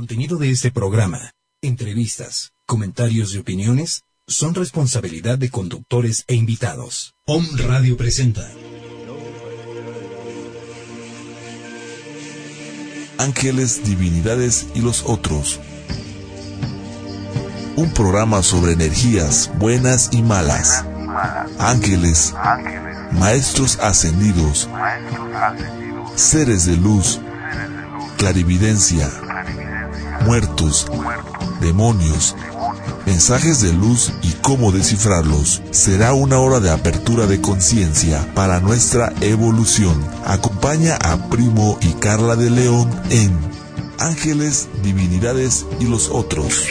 contenido de este programa, entrevistas, comentarios y opiniones son responsabilidad de conductores e invitados. Om Radio presenta. Ángeles, divinidades y los otros. Un programa sobre energías buenas y malas. Ángeles, maestros ascendidos, seres de luz, clarividencia, muertos, demonios, mensajes de luz y cómo descifrarlos. Será una hora de apertura de conciencia para nuestra evolución. Acompaña a Primo y Carla de León en Ángeles, Divinidades y los otros.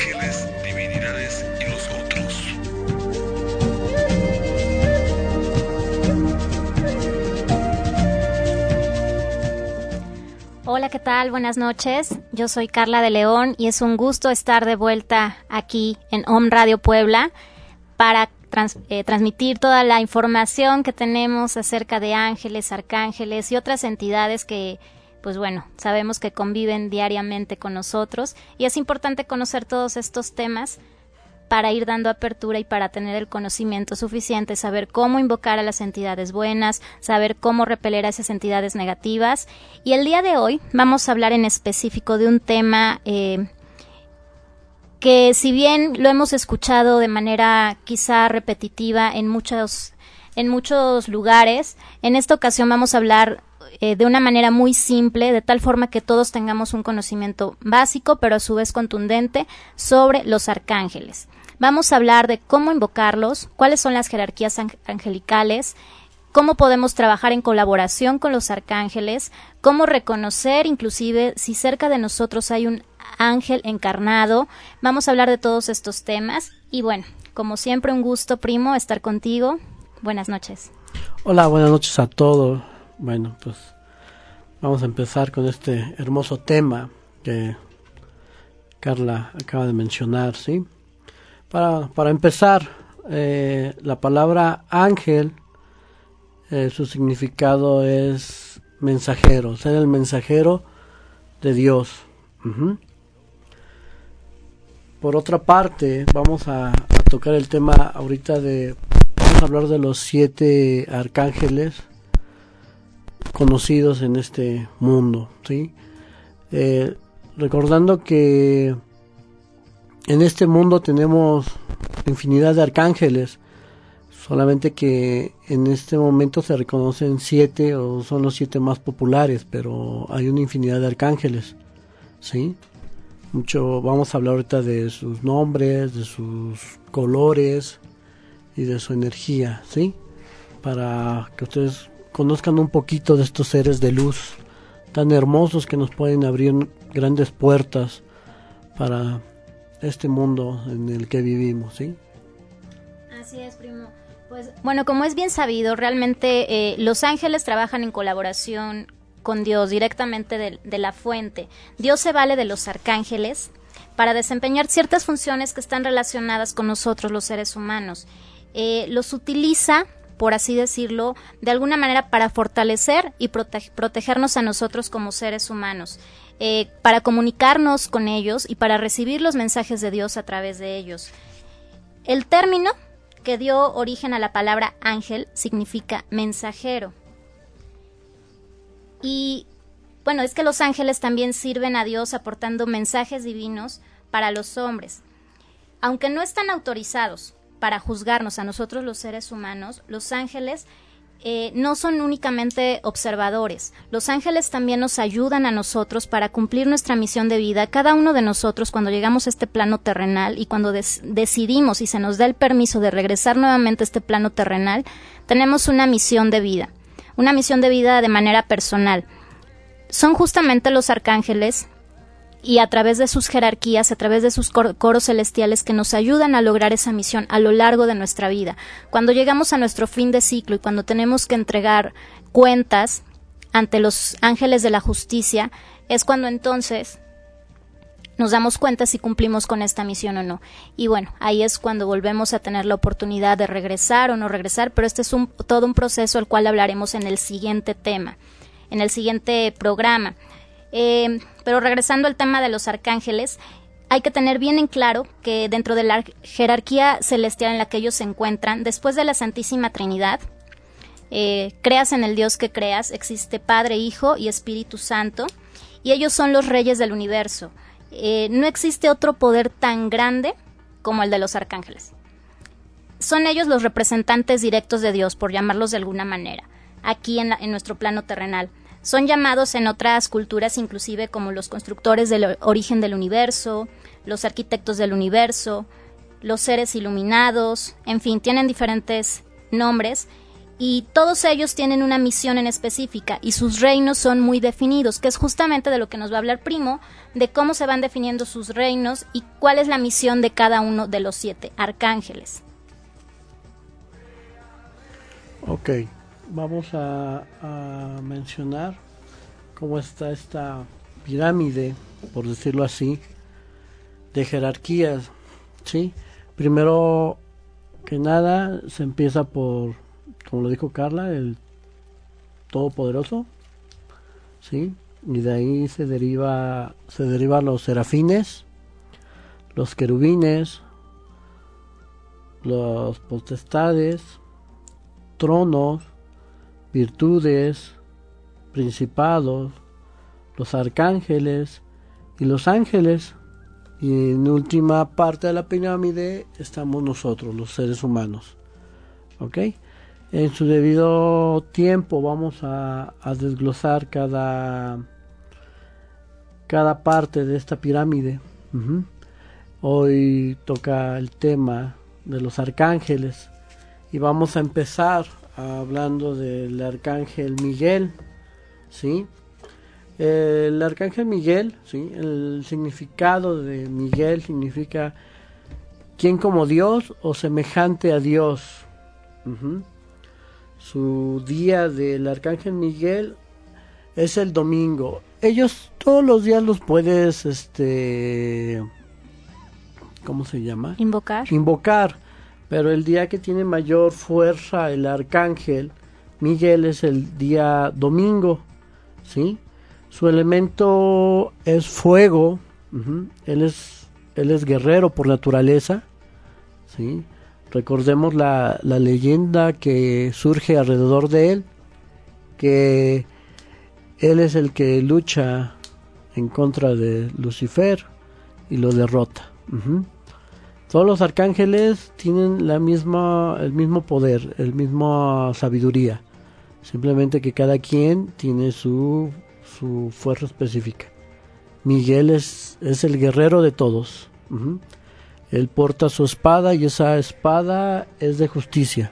¿Qué tal? Buenas noches. Yo soy Carla de León y es un gusto estar de vuelta aquí en Home Radio Puebla para eh, transmitir toda la información que tenemos acerca de ángeles, arcángeles y otras entidades que, pues bueno, sabemos que conviven diariamente con nosotros y es importante conocer todos estos temas para ir dando apertura y para tener el conocimiento suficiente, saber cómo invocar a las entidades buenas, saber cómo repeler a esas entidades negativas. Y el día de hoy vamos a hablar en específico de un tema eh, que si bien lo hemos escuchado de manera quizá repetitiva en muchos, en muchos lugares, en esta ocasión vamos a hablar eh, de una manera muy simple, de tal forma que todos tengamos un conocimiento básico, pero a su vez contundente, sobre los arcángeles. Vamos a hablar de cómo invocarlos, cuáles son las jerarquías angelicales, cómo podemos trabajar en colaboración con los arcángeles, cómo reconocer inclusive si cerca de nosotros hay un ángel encarnado. Vamos a hablar de todos estos temas y bueno, como siempre un gusto primo estar contigo. Buenas noches. Hola, buenas noches a todos. Bueno, pues vamos a empezar con este hermoso tema que Carla acaba de mencionar, ¿sí? Para, para empezar, eh, la palabra ángel, eh, su significado es mensajero, ser el mensajero de Dios. Por otra parte, vamos a, tocar el tema ahorita de, vamos a hablar de los siete arcángeles conocidos en este mundo, ¿sí? Eh, recordando que en este mundo tenemos infinidad de arcángeles, solamente que en este momento se reconocen siete o son los siete más populares, pero hay una infinidad de arcángeles, ¿sí? Mucho, vamos a hablar ahorita de sus nombres, de sus colores y de su energía, ¿sí? Para que ustedes conozcan un poquito de estos seres de luz tan hermosos que nos pueden abrir grandes puertas para este mundo en el que vivimos, ¿sí? Así es, primo. Pues bueno, como es bien sabido, realmente eh, los ángeles trabajan en colaboración con Dios directamente de, la fuente. Dios se vale de los arcángeles para desempeñar ciertas funciones que están relacionadas con nosotros los seres humanos. Eh, los utiliza por así decirlo, de alguna manera para fortalecer y protegernos a nosotros como seres humanos. Eh, para comunicarnos con ellos y para recibir los mensajes de Dios a través de ellos. El término que dio origen a la palabra ángel significa mensajero. Y bueno, es que los ángeles también sirven a Dios aportando mensajes divinos para los hombres. Aunque no están autorizados para juzgarnos a nosotros los seres humanos, los ángeles eh, no son únicamente observadores. Los ángeles también nos ayudan a nosotros para cumplir nuestra misión de vida. Cada uno de nosotros, cuando llegamos a este plano terrenal y cuando decidimos y se nos da el permiso de regresar nuevamente a este plano terrenal, tenemos una misión de vida. Una misión de vida de manera personal. Son justamente los arcángeles y a través de sus jerarquías, a través de sus coros celestiales que nos ayudan a lograr esa misión a lo largo de nuestra vida. Cuando llegamos a nuestro fin de ciclo y cuando tenemos que entregar cuentas ante los ángeles de la justicia, es cuando entonces nos damos cuenta si cumplimos con esta misión o no. Y bueno, ahí es cuando volvemos a tener la oportunidad de regresar o no regresar, pero este es un, todo un proceso al cual hablaremos en el siguiente tema, en el siguiente programa. Eh, pero regresando al tema de los arcángeles, hay que tener bien en claro que dentro de la jerarquía celestial en la que ellos se encuentran, después de la Santísima Trinidad, eh, creas en el Dios que creas, existe Padre, Hijo y Espíritu Santo, y ellos son los reyes del universo. Eh, no existe otro poder tan grande como el de los arcángeles. Son ellos los representantes directos de Dios, por llamarlos de alguna manera, aquí en nuestro plano terrenal. Son llamados en otras culturas inclusive como los constructores del origen del universo, los arquitectos del universo, los seres iluminados, en fin, tienen diferentes nombres y todos ellos tienen una misión en específica y sus reinos son muy definidos, que es justamente de lo que nos va a hablar Primo, de cómo se van definiendo sus reinos y cuál es la misión de cada uno de los siete arcángeles. Ok, vamos a, mencionar cómo está esta pirámide, por decirlo así, de jerarquías. ¿sí? Primero que nada, se empieza por, como lo dijo Carla, el Todopoderoso. ¿sí? Y de ahí se deriva, se derivan los serafines, los querubines, los potestades, tronos, virtudes, principados, los arcángeles y los ángeles. Y en última parte de la pirámide estamos nosotros, los seres humanos. ¿Ok? En su debido tiempo vamos a, desglosar cada, cada parte de esta pirámide. Hoy toca el tema de los arcángeles y vamos a empezar hablando del arcángel Miguel, ¿sí? El arcángel Miguel, ¿sí? El significado de Miguel significa quien como Dios o semejante a Dios. Su día del arcángel Miguel es el domingo. Ellos todos los días los puedes, este, ¿cómo se llama? Invocar. Invocar pero el día que tiene mayor fuerza el arcángel Miguel es el día domingo, ¿sí? Su elemento es fuego, él, es, él es guerrero por naturaleza, ¿sí? Recordemos la, la leyenda que surge alrededor de él, que él es el que lucha en contra de Lucifer y lo derrota. Todos los arcángeles tienen la misma, el mismo poder, el mismo sabiduría. Simplemente que cada quien tiene su, su fuerza específica. Miguel es, es el guerrero de todos. Él porta su espada y esa espada es de justicia.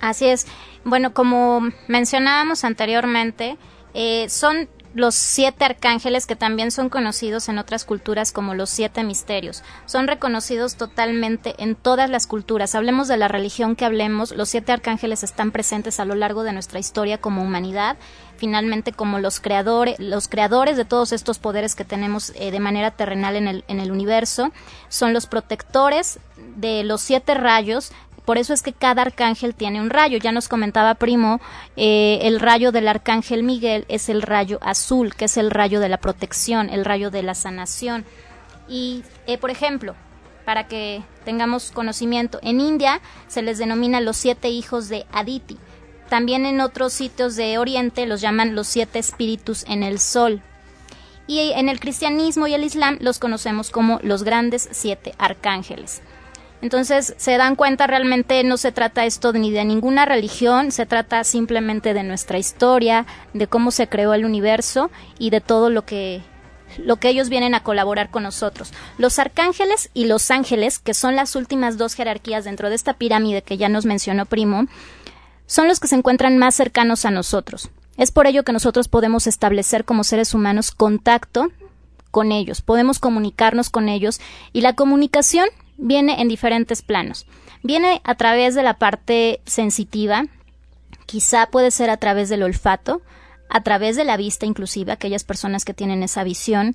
Así es. Bueno, como mencionábamos anteriormente, eh, son los siete arcángeles que también son conocidos en otras culturas como los siete misterios. Son reconocidos totalmente en todas las culturas. Hablemos de la religión que hablemos, los siete arcángeles están presentes a lo largo de nuestra historia como humanidad, finalmente como los creadores, los creadores de todos estos poderes que tenemos eh, de manera terrenal en el, en el universo, son los protectores de los siete rayos por eso es que cada arcángel tiene un rayo. Ya nos comentaba Primo, eh, el rayo del arcángel Miguel es el rayo azul, que es el rayo de la protección, el rayo de la sanación. Y, eh, por ejemplo, para que tengamos conocimiento, en India se les denomina los siete hijos de Aditi. También en otros sitios de Oriente los llaman los siete espíritus en el sol. Y en el cristianismo y el islam los conocemos como los grandes siete arcángeles. Entonces se dan cuenta realmente no se trata esto ni de ninguna religión, se trata simplemente de nuestra historia, de cómo se creó el universo y de todo lo que lo que ellos vienen a colaborar con nosotros. Los arcángeles y los ángeles, que son las últimas dos jerarquías dentro de esta pirámide que ya nos mencionó Primo, son los que se encuentran más cercanos a nosotros. Es por ello que nosotros podemos establecer como seres humanos contacto con ellos, podemos comunicarnos con ellos y la comunicación viene en diferentes planos. Viene a través de la parte sensitiva, quizá puede ser a través del olfato, a través de la vista inclusive, aquellas personas que tienen esa visión,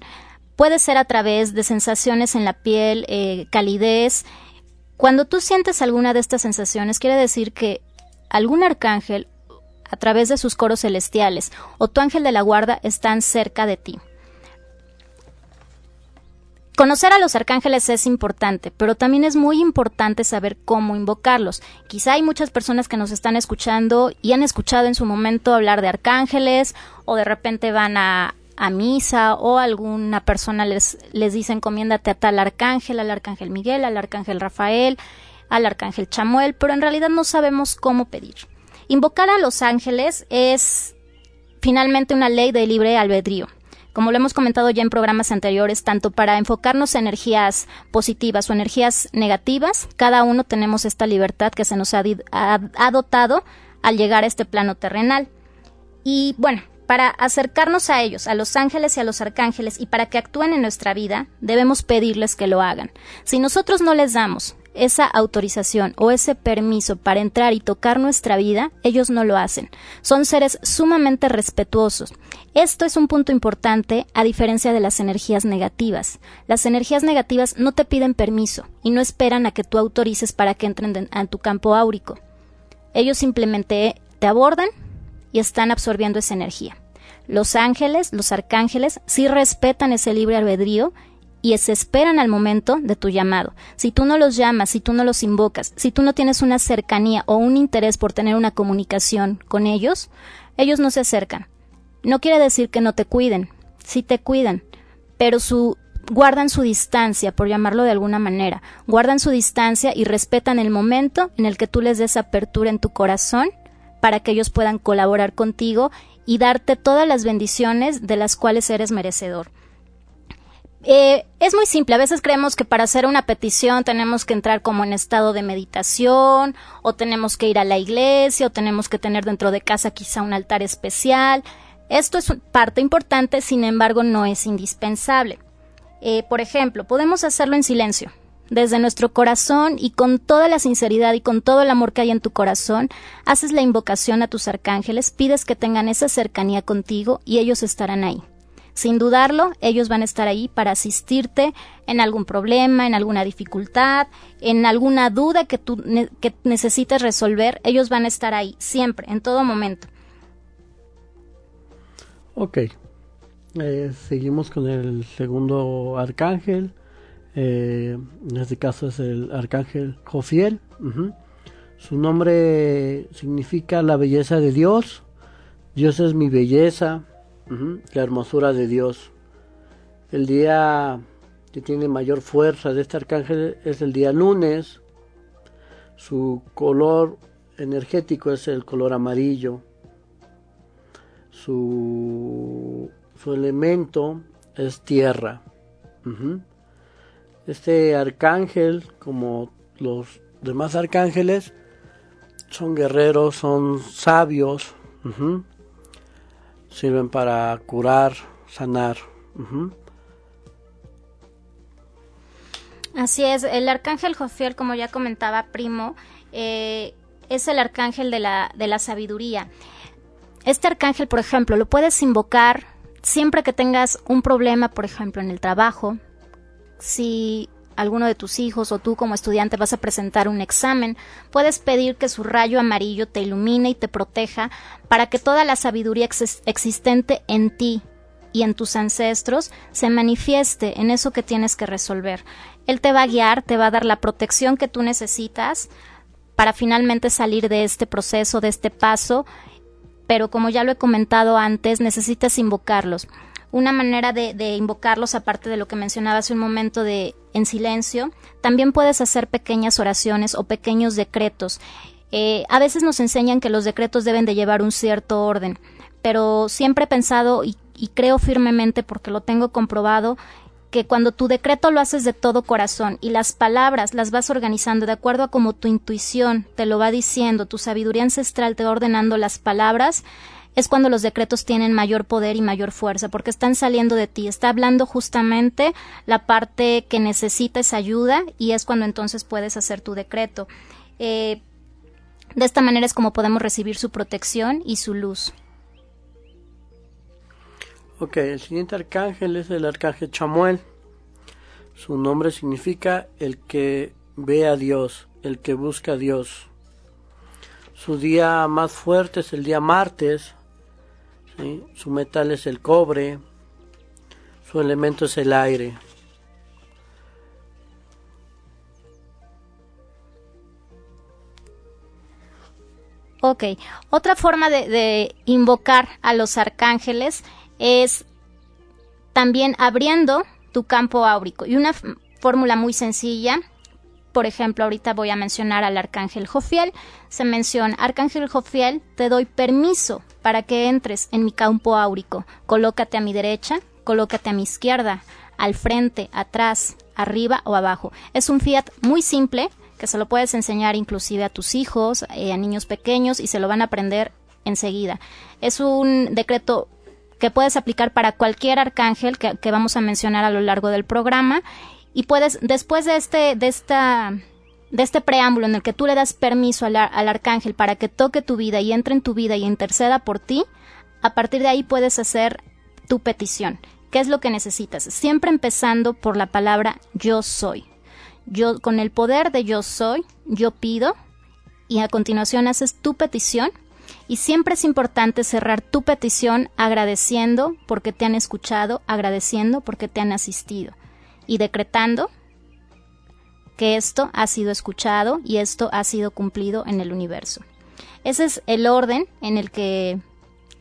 puede ser a través de sensaciones en la piel, eh, calidez. Cuando tú sientes alguna de estas sensaciones, quiere decir que algún arcángel a través de sus coros celestiales o tu ángel de la guarda están cerca de ti. Conocer a los arcángeles es importante, pero también es muy importante saber cómo invocarlos. Quizá hay muchas personas que nos están escuchando y han escuchado en su momento hablar de arcángeles o de repente van a, misa o alguna persona les, les dice encomiéndate a tal arcángel, al arcángel Miguel, al arcángel Rafael, al arcángel Chamuel, pero en realidad no sabemos cómo pedir. Invocar a los ángeles es finalmente una ley de libre albedrío como lo hemos comentado ya en programas anteriores, tanto para enfocarnos en energías positivas o energías negativas, cada uno tenemos esta libertad que se nos ha, dotado al llegar a este plano terrenal. Y bueno, para acercarnos a ellos, a los ángeles y a los arcángeles, y para que actúen en nuestra vida, debemos pedirles que lo hagan. Si nosotros no les damos esa autorización o ese permiso para entrar y tocar nuestra vida, ellos no lo hacen. Son seres sumamente respetuosos. Esto es un punto importante a diferencia de las energías negativas. Las energías negativas no te piden permiso y no esperan a que tú autorices para que entren en tu campo áurico. Ellos simplemente te abordan y están absorbiendo esa energía. Los ángeles, los arcángeles, sí respetan ese libre albedrío y se esperan al momento de tu llamado. Si tú no los llamas, si tú no los invocas, si tú no tienes una cercanía o un interés por tener una comunicación con ellos, ellos no se acercan. No quiere decir que no te cuiden, sí te cuidan, pero su guardan su distancia, por llamarlo de alguna manera, guardan su distancia y respetan el momento en el que tú les des apertura en tu corazón para que ellos puedan colaborar contigo y darte todas las bendiciones de las cuales eres merecedor. Eh, es muy simple. A veces creemos que para hacer una petición tenemos que entrar como en estado de meditación, o tenemos que ir a la iglesia, o tenemos que tener dentro de casa quizá un altar especial. Esto es parte importante, sin embargo, no es indispensable. Eh, por ejemplo, podemos hacerlo en silencio, desde nuestro corazón y con toda la sinceridad y con todo el amor que hay en tu corazón, haces la invocación a tus arcángeles, pides que tengan esa cercanía contigo y ellos estarán ahí. Sin dudarlo, ellos van a estar ahí para asistirte en algún problema, en alguna dificultad, en alguna duda que tú que necesites resolver. Ellos van a estar ahí siempre, en todo momento. Ok. Eh, seguimos con el segundo arcángel. Eh, en este caso es el arcángel Jofiel. Su nombre significa la belleza de Dios. Dios es mi belleza la hermosura de Dios. El día que tiene mayor fuerza de este arcángel es el día lunes. Su color energético es el color amarillo. Su, su elemento es tierra. Este arcángel, como los demás arcángeles, son guerreros, son sabios sirven para curar, sanar. Así es, el arcángel Jofiel, como ya comentaba Primo, eh, es el arcángel de la, de la sabiduría. Este arcángel, por ejemplo, lo puedes invocar siempre que tengas un problema, por ejemplo, en el trabajo, si alguno de tus hijos o tú como estudiante vas a presentar un examen, puedes pedir que su rayo amarillo te ilumine y te proteja para que toda la sabiduría existente en ti y en tus ancestros se manifieste en eso que tienes que resolver. Él te va a guiar, te va a dar la protección que tú necesitas para finalmente salir de este proceso, de este paso, pero como ya lo he comentado antes, necesitas invocarlos una manera de, invocarlos, aparte de lo que mencionaba hace un momento de en silencio, también puedes hacer pequeñas oraciones o pequeños decretos. Eh, a veces nos enseñan que los decretos deben de llevar un cierto orden, pero siempre he pensado y, creo firmemente porque lo tengo comprobado que cuando tu decreto lo haces de todo corazón y las palabras las vas organizando de acuerdo a como tu intuición te lo va diciendo, tu sabiduría ancestral te va ordenando las palabras, es cuando los decretos tienen mayor poder y mayor fuerza, porque están saliendo de ti, está hablando justamente la parte que necesita esa ayuda y es cuando entonces puedes hacer tu decreto. Eh, de esta manera es como podemos recibir su protección y su luz. Ok, el siguiente arcángel es el arcángel Chamuel. Su nombre significa el que ve a Dios, el que busca a Dios. Su día más fuerte es el día martes. Su metal es el cobre. Su elemento es el aire. Ok, otra forma de, invocar a los arcángeles es también abriendo tu campo áurico. Y una fórmula muy sencilla, por ejemplo, ahorita voy a mencionar al arcángel Jofiel. Se menciona, arcángel Jofiel, te doy permiso para que entres en mi campo áurico. Colócate a mi derecha, colócate a mi izquierda, al frente, atrás, arriba o abajo. Es un fiat muy simple que se lo puedes enseñar inclusive a tus hijos, eh, a niños pequeños y se lo van a aprender enseguida. Es un decreto que puedes aplicar para cualquier arcángel que, vamos a mencionar a lo largo del programa y puedes después de este de esta de este preámbulo en el que tú le das permiso al, al, arcángel para que toque tu vida y entre en tu vida y interceda por ti, a partir de ahí puedes hacer tu petición. ¿Qué es lo que necesitas? Siempre empezando por la palabra yo soy. Yo con el poder de yo soy, yo pido y a continuación haces tu petición y siempre es importante cerrar tu petición agradeciendo porque te han escuchado, agradeciendo porque te han asistido y decretando que esto ha sido escuchado y esto ha sido cumplido en el universo. Ese es el orden en el que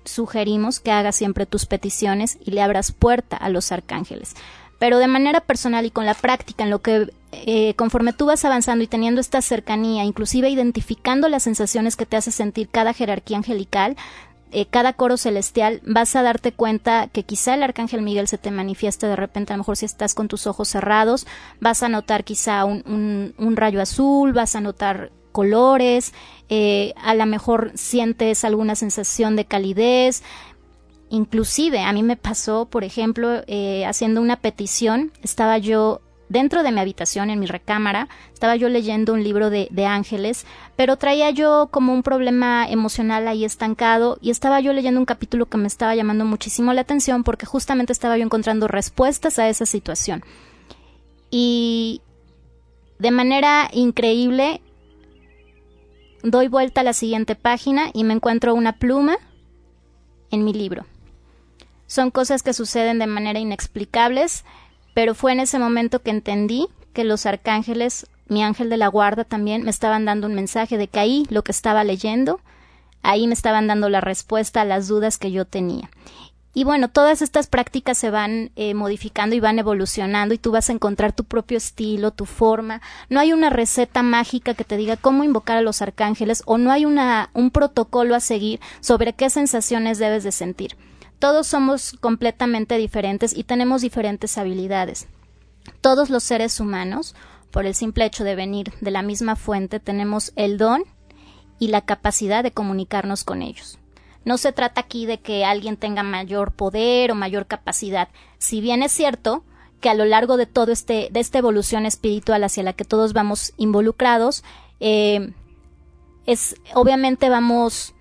sugerimos que hagas siempre tus peticiones y le abras puerta a los arcángeles pero de manera personal y con la práctica, en lo que eh, conforme tú vas avanzando y teniendo esta cercanía, inclusive identificando las sensaciones que te hace sentir cada jerarquía angelical, eh, cada coro celestial, vas a darte cuenta que quizá el arcángel Miguel se te manifieste de repente, a lo mejor si estás con tus ojos cerrados, vas a notar quizá un, un, rayo azul, vas a notar colores, eh, a lo mejor sientes alguna sensación de calidez, Inclusive a mí me pasó, por ejemplo, eh, haciendo una petición, estaba yo dentro de mi habitación, en mi recámara, estaba yo leyendo un libro de, ángeles, pero traía yo como un problema emocional ahí estancado y estaba yo leyendo un capítulo que me estaba llamando muchísimo la atención porque justamente estaba yo encontrando respuestas a esa situación. Y de manera increíble doy vuelta a la siguiente página y me encuentro una pluma en mi libro. Son cosas que suceden de manera inexplicables, pero fue en ese momento que entendí que los arcángeles, mi ángel de la guarda también, me estaban dando un mensaje de que ahí lo que estaba leyendo, ahí me estaban dando la respuesta a las dudas que yo tenía. Y bueno, todas estas prácticas se van eh, modificando y van evolucionando y tú vas a encontrar tu propio estilo, tu forma. No hay una receta mágica que te diga cómo invocar a los arcángeles o no hay una, un protocolo a seguir sobre qué sensaciones debes de sentir. Todos somos completamente diferentes y tenemos diferentes habilidades. Todos los seres humanos, por el simple hecho de venir de la misma fuente, tenemos el don y la capacidad de comunicarnos con ellos. No se trata aquí de que alguien tenga mayor poder o mayor capacidad. Si bien es cierto que a lo largo de todo este, de esta evolución espiritual hacia la que todos vamos involucrados, eh, es obviamente vamos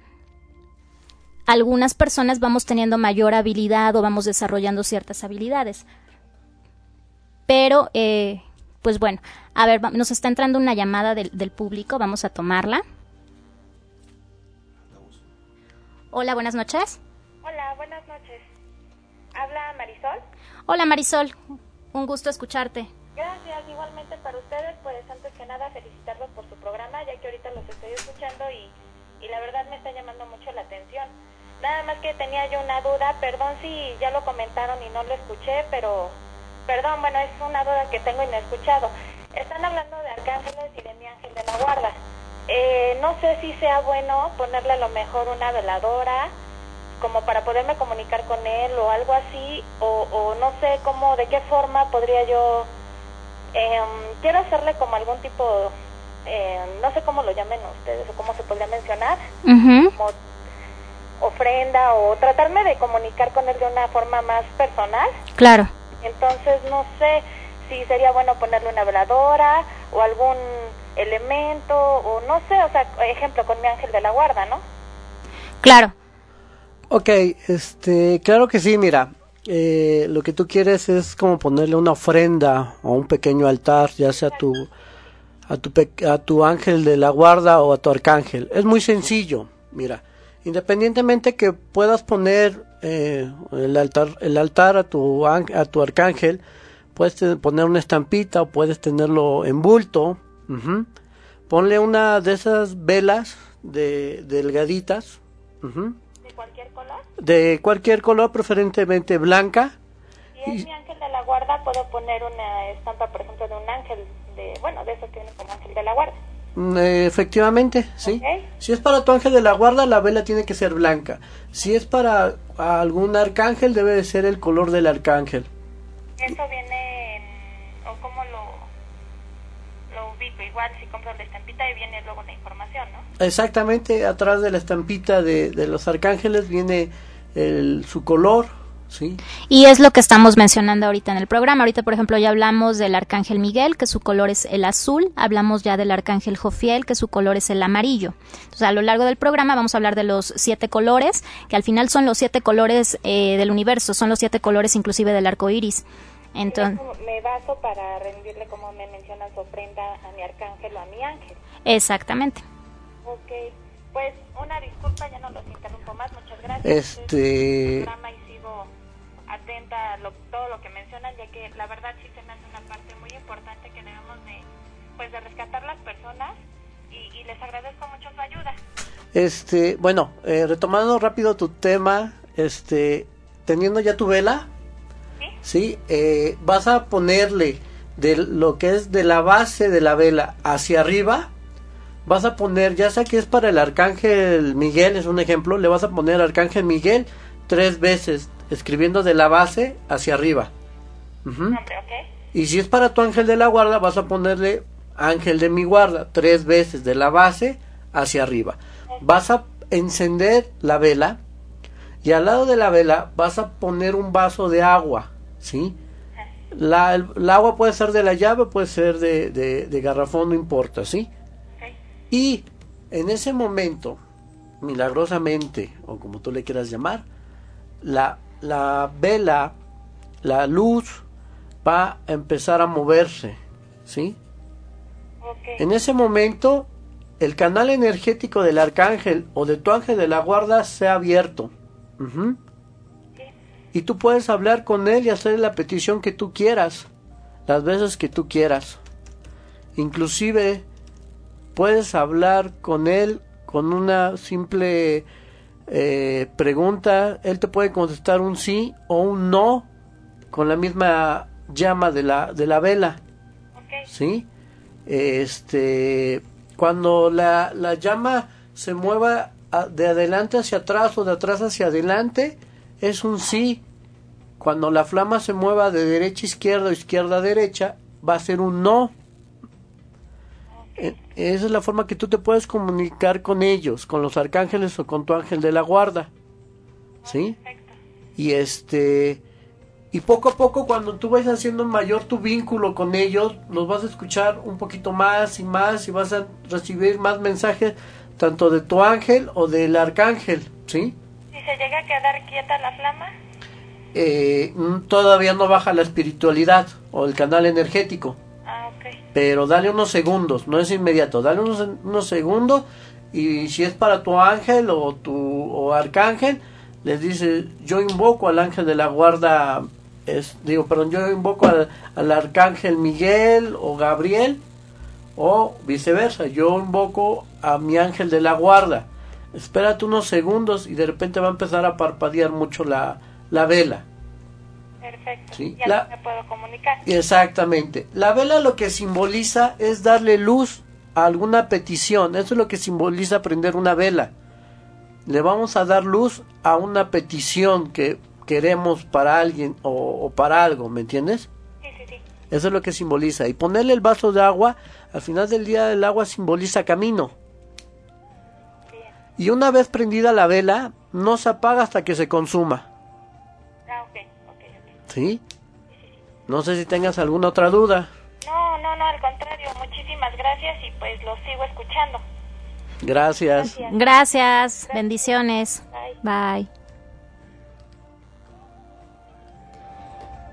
algunas personas vamos teniendo mayor habilidad o vamos desarrollando ciertas habilidades. Pero, eh, pues bueno, a ver, nos está entrando una llamada del, del público, vamos a tomarla. Hola, buenas noches. Hola, buenas noches. ¿Habla Marisol? Hola Marisol, un gusto escucharte. Gracias, igualmente para ustedes, pues antes que nada felicitarlos por su programa, ya que ahorita los estoy escuchando y, y la verdad me está llamando mucho la atención. Nada más que tenía yo una duda, perdón si ya lo comentaron y no lo escuché, pero perdón, bueno, es una duda que tengo y no he escuchado. Están hablando de arcángeles y de mi ángel de la guarda. Eh, no sé si sea bueno ponerle a lo mejor una veladora como para poderme comunicar con él o algo así, o, o no sé cómo, de qué forma podría yo, eh, quiero hacerle como algún tipo, eh, no sé cómo lo llamen ustedes o cómo se podría mencionar, como ofrenda o tratarme de comunicar con él de una forma más personal. Claro. Entonces no sé si sería bueno ponerle una veladora o algún elemento o no sé, o sea, ejemplo con mi ángel de la guarda, ¿no? Claro. Ok, este, claro que sí, mira, eh, lo que tú quieres es como ponerle una ofrenda o un pequeño altar, ya sea tu, a tu, a tu ángel de la guarda o a tu arcángel. Es muy sencillo, mira, independientemente que puedas poner eh, el, altar, el altar a tu, a tu arcángel, puedes poner una estampita o puedes tenerlo en bulto. Ponle una de esas velas de delgaditas. ¿De cualquier color? De cualquier color, preferentemente blanca. Si es mi ángel de la guarda, puedo poner una estampa, por ejemplo, de un ángel, de, bueno, de esos que vienen como ángel de la guarda. Mm, efectivamente, sí. Si es para tu ángel de la guarda, la vela tiene que ser blanca. Si es para algún arcángel, debe de ser el color del arcángel. ¿Eso viene, o cómo lo, lo ubico? Igual si compro la estampita y viene luego la información, ¿no? Exactamente, atrás de la estampita de, de los arcángeles viene el, su color, y es lo que estamos mencionando ahorita en el programa. Ahorita, por ejemplo, ya hablamos del arcángel Miguel, que su color es el azul. Hablamos ya del arcángel Jofiel, que su color es el amarillo. Entonces, a lo largo del programa vamos a hablar de los siete colores, que al final son los siete colores eh, del universo, son los siete colores inclusive del arco iris. Entonces, me baso para rendirle, como me mencionas, ofrenda a mi arcángel o a mi ángel. Exactamente. Ok, pues una disculpa, ya no los interrumpo más, muchas gracias. Este a todo lo que mencionan, ya que la verdad sí se me hace una parte muy importante que debemos de, pues, de rescatar las personas y, les agradezco mucho su ayuda. Este, bueno, eh, retomando rápido tu tema, este, teniendo ya tu vela, sí, eh, vas a ponerle de lo que es de la base de la vela hacia arriba, vas a poner, ya sea que es para el arcángel Miguel, es un ejemplo, le vas a poner arcángel Miguel tres veces escribiendo de la base hacia arriba. Y si es para tu ángel de la guarda, vas a ponerle ángel de mi guarda tres veces de la base hacia arriba. Vas a encender la vela y al lado de la vela vas a poner un vaso de agua, ¿sí? La, el, agua puede ser de la llave, puede ser de, de, garrafón, no importa, ¿sí? Y en ese momento, milagrosamente, o como tú le quieras llamar, la la vela, la luz va a empezar a moverse, ¿sí? En ese momento, el canal energético del arcángel o de tu ángel de la guarda se ha abierto. Y tú puedes hablar con él y hacer la petición que tú quieras, las veces que tú quieras. Inclusive puedes hablar con él con una simple eh, pregunta, él te puede contestar un sí o un no con la misma llama de la, de la vela. ¿Sí? Este, cuando la, la llama se mueva de adelante hacia atrás o de atrás hacia adelante, es un sí. Cuando la flama se mueva de derecha a izquierda o izquierda a derecha, va a ser un no. Eh, esa es la forma que tú te puedes comunicar con ellos, con los arcángeles o con tu ángel de la guarda. ¿Sí? Y este y poco a poco cuando tú vayas haciendo mayor tu vínculo con ellos, los vas a escuchar un poquito más y más y vas a recibir más mensajes tanto de tu ángel o del arcángel, ¿sí? ¿Y se llega a quedar quieta la flama? Eh, todavía no baja la espiritualidad o el canal energético pero dale unos segundos, no es inmediato, dale unos, unos segundos y si es para tu ángel o tu o arcángel, les dice, yo invoco al ángel de la guarda, es, digo, perdón, yo invoco al, al arcángel Miguel o Gabriel o viceversa, yo invoco a mi ángel de la guarda. Espérate unos segundos y de repente va a empezar a parpadear mucho la, la vela. Perfecto. Ya me puedo comunicar. Exactamente. La vela lo que simboliza es darle luz a alguna petición. Eso es lo que simboliza prender una vela. Le vamos a dar luz a una petición que queremos para alguien o, para algo, ¿me entiendes? Sí, sí, sí. Eso es lo que simboliza. Y ponerle el vaso de agua, al final del día el agua simboliza camino. Y una vez prendida la vela, no se apaga hasta que se consuma. ¿Sí? No sé si tengas alguna otra duda. No, no, no, al contrario. Muchísimas gracias y pues lo sigo escuchando. Gracias. Gracias. Bendiciones. Bye.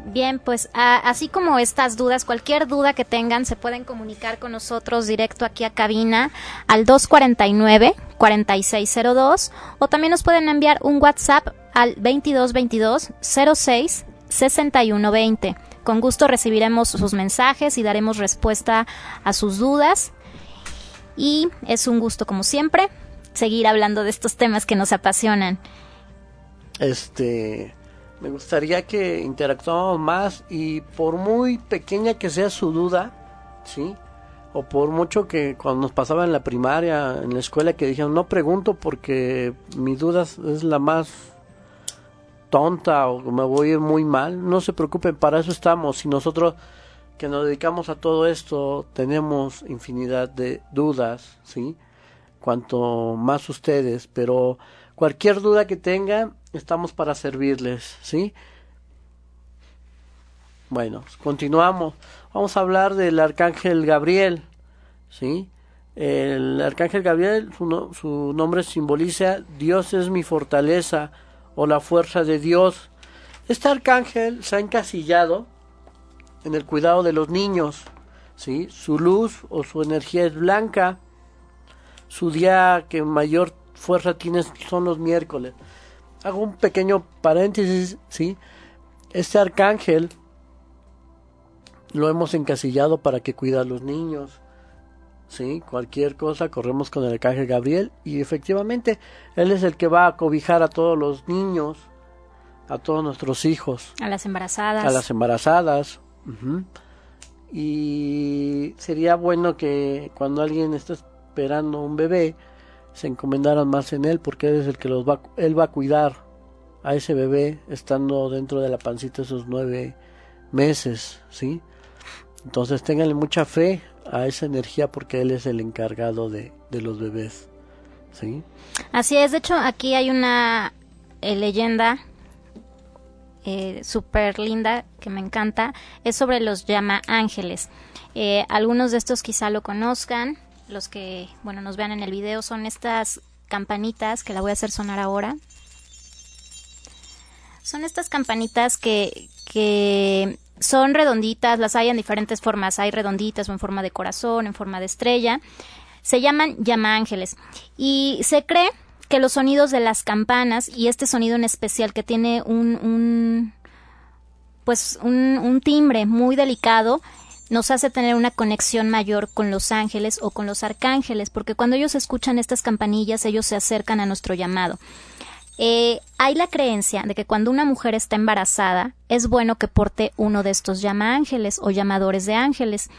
Bien, pues así como estas dudas, cualquier duda que tengan, se pueden comunicar con nosotros directo aquí a cabina al 249-4602 o también nos pueden enviar un WhatsApp al 2222 06 6120. Con gusto recibiremos sus mensajes y daremos respuesta a sus dudas. Y es un gusto, como siempre, seguir hablando de estos temas que nos apasionan. Este, me gustaría que interactuáramos más y por muy pequeña que sea su duda, ¿sí? O por mucho que cuando nos pasaba en la primaria, en la escuela, que dijeron, no pregunto porque mi duda es la más tonta o me voy a ir muy mal, no se preocupen, para eso estamos. Y nosotros que nos dedicamos a todo esto tenemos infinidad de dudas, ¿sí? Cuanto más ustedes, pero cualquier duda que tengan, estamos para servirles, ¿sí? Bueno, continuamos. Vamos a hablar del arcángel Gabriel, ¿sí? El arcángel Gabriel, su, su nombre simboliza Dios es mi fortaleza o la fuerza de Dios. Este arcángel se ha encasillado en el cuidado de los niños, ¿sí? Su luz o su energía es blanca. Su día que mayor fuerza tiene son los miércoles. Hago un pequeño paréntesis, ¿sí? Este arcángel lo hemos encasillado para que cuida a los niños. ¿Sí? Cualquier cosa corremos con el arcángel Gabriel y efectivamente él es el que va a cobijar a todos los niños, a todos nuestros hijos. A las embarazadas. A las embarazadas. Y sería bueno que cuando alguien está esperando un bebé, se encomendaran más en él porque él es el que los va, él va a cuidar a ese bebé estando dentro de la pancita esos nueve meses, ¿sí? Entonces ténganle mucha fe a esa energía porque él es el encargado de, los bebés. ¿Sí? Así es, de hecho aquí hay una eh, leyenda eh, súper linda que me encanta, es sobre los llama ángeles. Eh, algunos de estos quizá lo conozcan, los que, bueno, nos vean en el video son estas campanitas que la voy a hacer sonar ahora. Son estas campanitas que, que son redonditas, las hay en diferentes formas, hay redonditas o en forma de corazón, en forma de estrella. Se llaman llama ángeles y se cree que los sonidos de las campanas y este sonido en especial que tiene un, un pues un, un timbre muy delicado nos hace tener una conexión mayor con los ángeles o con los arcángeles, porque cuando ellos escuchan estas campanillas, ellos se acercan a nuestro llamado. Eh, hay la creencia de que cuando una mujer está embarazada es bueno que porte uno de estos llama ángeles o llamadores de ángeles.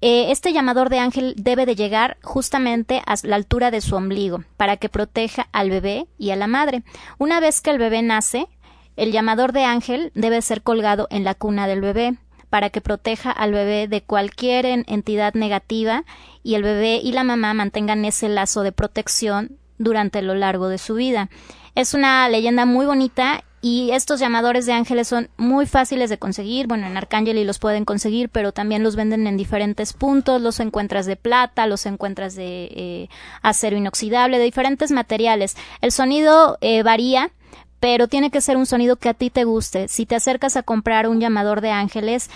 Eh, este llamador de ángel debe de llegar justamente a la altura de su ombligo para que proteja al bebé y a la madre. Una vez que el bebé nace, el llamador de ángel debe ser colgado en la cuna del bebé para que proteja al bebé de cualquier entidad negativa y el bebé y la mamá mantengan ese lazo de protección durante lo largo de su vida. Es una leyenda muy bonita y estos llamadores de ángeles son muy fáciles de conseguir. Bueno, en Arcángel los pueden conseguir, pero también los venden en diferentes puntos. Los encuentras de plata, los encuentras de eh, acero inoxidable, de diferentes materiales. El sonido eh, varía pero tiene que ser un sonido que a ti te guste. Si te acercas a comprar un llamador de ángeles,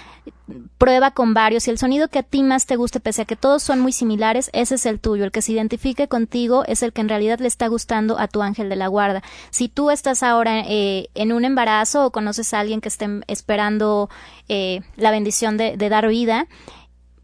prueba con varios y el sonido que a ti más te guste, pese a que todos son muy similares, ese es el tuyo. El que se identifique contigo es el que en realidad le está gustando a tu ángel de la guarda. Si tú estás ahora eh, en un embarazo o conoces a alguien que esté esperando eh, la bendición de, de dar vida,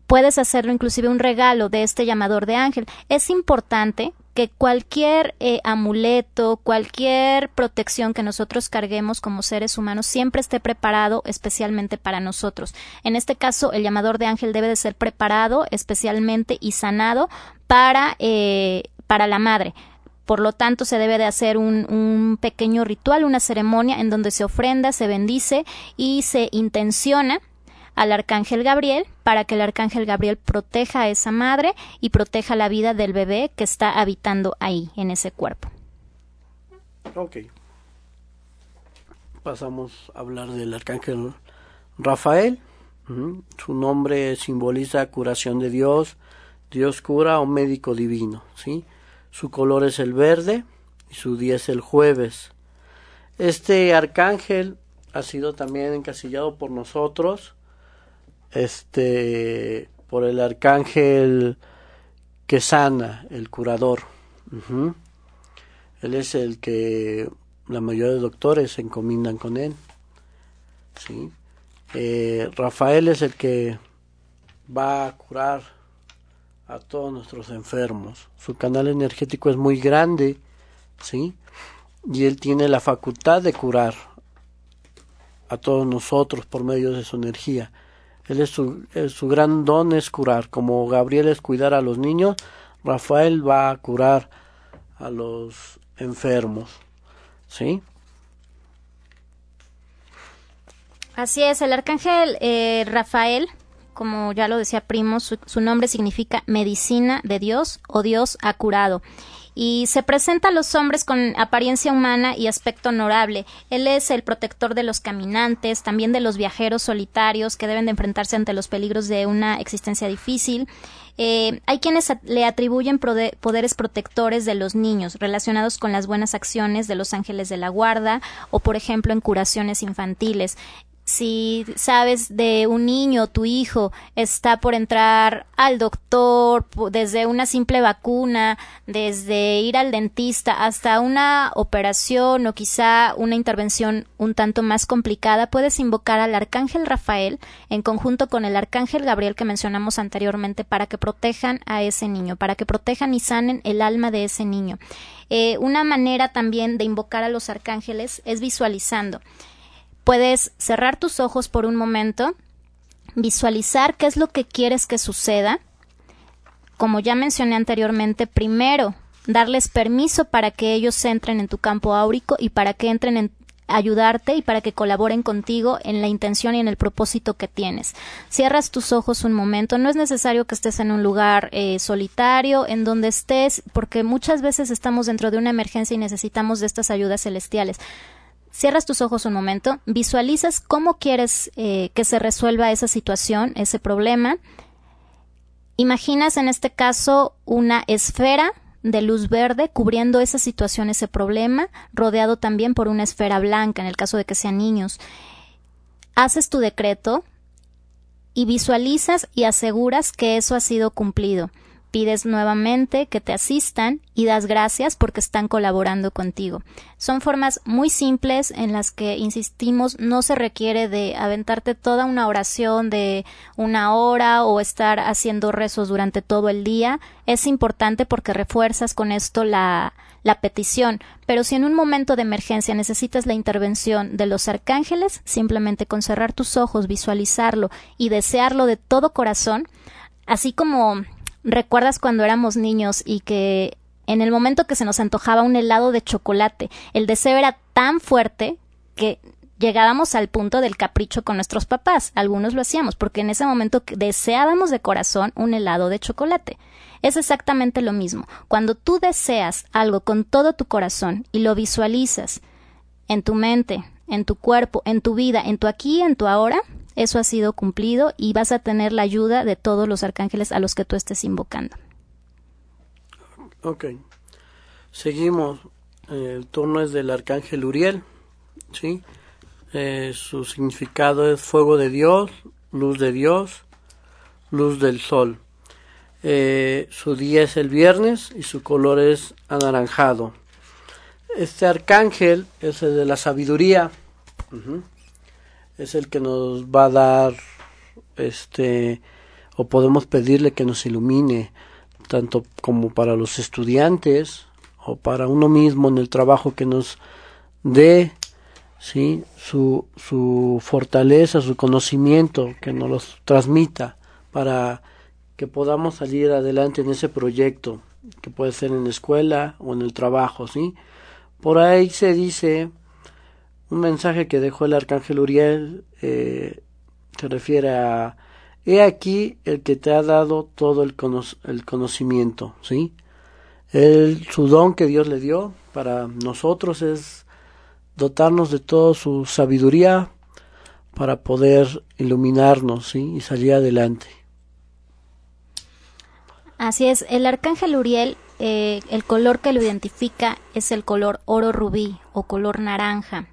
puedes hacerlo inclusive un regalo de este llamador de ángel. Es importante que cualquier eh, amuleto, cualquier protección que nosotros carguemos como seres humanos siempre esté preparado especialmente para nosotros. En este caso, el llamador de ángel debe de ser preparado especialmente y sanado para, eh, para la madre. Por lo tanto, se debe de hacer un, un pequeño ritual, una ceremonia en donde se ofrenda, se bendice y se intenciona al arcángel Gabriel para que el arcángel Gabriel proteja a esa madre y proteja la vida del bebé que está habitando ahí, en ese cuerpo. Ok. Pasamos a hablar del arcángel Rafael. Su nombre simboliza curación de Dios, Dios cura o médico divino. ¿sí? Su color es el verde y su día es el jueves. Este arcángel ha sido también encasillado por nosotros, este, por el arcángel que sana, el curador. Él es el que la mayoría de doctores se con él. ¿sí? Eh, Rafael es el que va a curar a todos nuestros enfermos. Su canal energético es muy grande, ¿sí? Y él tiene la facultad de curar a todos nosotros por medio de su energía. Él es su, su gran don es curar. Como Gabriel es cuidar a los niños, Rafael va a curar a los enfermos. ¿Sí? Así es, el arcángel eh, Rafael, como ya lo decía Primo, su, nombre significa medicina de Dios o Dios ha curado y se presenta a los hombres con apariencia humana y aspecto honorable. Él es el protector de los caminantes, también de los viajeros solitarios que deben de enfrentarse ante los peligros de una existencia difícil. Eh, hay quienes le atribuyen poderes protectores de los niños relacionados con las buenas acciones de los ángeles de la guarda o, por ejemplo, en curaciones infantiles si sabes de un niño, tu hijo está por entrar al doctor, desde una simple vacuna, desde ir al dentista hasta una operación o quizá una intervención un tanto más complicada, puedes invocar al arcángel Rafael en conjunto con el arcángel Gabriel que mencionamos anteriormente para que protejan a ese niño, para que protejan y sanen el alma de ese niño. Eh, una manera también de invocar a los arcángeles es visualizando. Puedes cerrar tus ojos por un momento, visualizar qué es lo que quieres que suceda. Como ya mencioné anteriormente, primero darles permiso para que ellos entren en tu campo áurico y para que entren en ayudarte y para que colaboren contigo en la intención y en el propósito que tienes. Cierras tus ojos un momento, no es necesario que estés en un lugar eh, solitario, en donde estés, porque muchas veces estamos dentro de una emergencia y necesitamos de estas ayudas celestiales. Cierras tus ojos un momento, visualizas cómo quieres eh, que se resuelva esa situación, ese problema. Imaginas en este caso una esfera de luz verde cubriendo esa situación, ese problema, rodeado también por una esfera blanca en el caso de que sean niños. Haces tu decreto y visualizas y aseguras que eso ha sido cumplido pides nuevamente que te asistan y das gracias porque están colaborando contigo. Son formas muy simples en las que, insistimos, no se requiere de aventarte toda una oración de una hora o estar haciendo rezos durante todo el día. Es importante porque refuerzas con esto la, la petición, pero si en un momento de emergencia necesitas la intervención de los arcángeles, simplemente con cerrar tus ojos, visualizarlo y desearlo de todo corazón, así como ¿Recuerdas cuando éramos niños y que en el momento que se nos antojaba un helado de chocolate, el deseo era tan fuerte que llegábamos al punto del capricho con nuestros papás. Algunos lo hacíamos porque en ese momento deseábamos de corazón un helado de chocolate. Es exactamente lo mismo. Cuando tú deseas algo con todo tu corazón y lo visualizas en tu mente, en tu cuerpo, en tu vida, en tu aquí en tu ahora, eso ha sido cumplido y vas a tener la ayuda de todos los arcángeles a los que tú estés invocando. Ok. Seguimos. El turno es del arcángel Uriel. ¿sí? Eh, su significado es fuego de Dios, luz de Dios, luz del sol. Eh, su día es el viernes y su color es anaranjado. Este arcángel es el de la sabiduría es el que nos va a dar este o podemos pedirle que nos ilumine tanto como para los estudiantes o para uno mismo en el trabajo que nos dé ¿sí? su, su fortaleza, su conocimiento, que nos los transmita para que podamos salir adelante en ese proyecto, que puede ser en la escuela o en el trabajo, ¿sí? Por ahí se dice un mensaje que dejó el arcángel Uriel eh, se refiere a He aquí el que te ha dado todo el, conocimiento, ¿sí? El, su don que Dios le dio para nosotros es dotarnos de toda su sabiduría para poder iluminarnos ¿sí? y salir adelante. Así es, el arcángel Uriel, eh, el color que lo identifica es el color oro rubí o color naranja.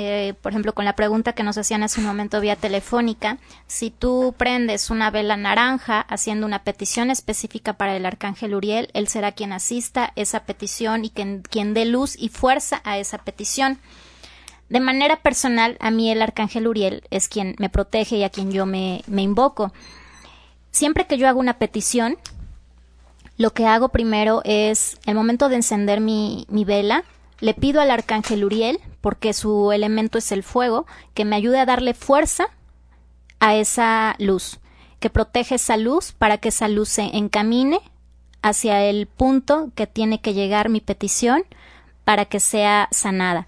Eh, por ejemplo, con la pregunta que nos hacían hace un momento vía telefónica, si tú prendes una vela naranja haciendo una petición específica para el arcángel Uriel, él será quien asista esa petición y quien, quien dé luz y fuerza a esa petición. De manera personal, a mí el arcángel Uriel es quien me protege y a quien yo me, me invoco. Siempre que yo hago una petición, lo que hago primero es, el momento de encender mi, mi vela, le pido al arcángel Uriel, porque su elemento es el fuego, que me ayude a darle fuerza a esa luz, que protege esa luz para que esa luz se encamine hacia el punto que tiene que llegar mi petición para que sea sanada,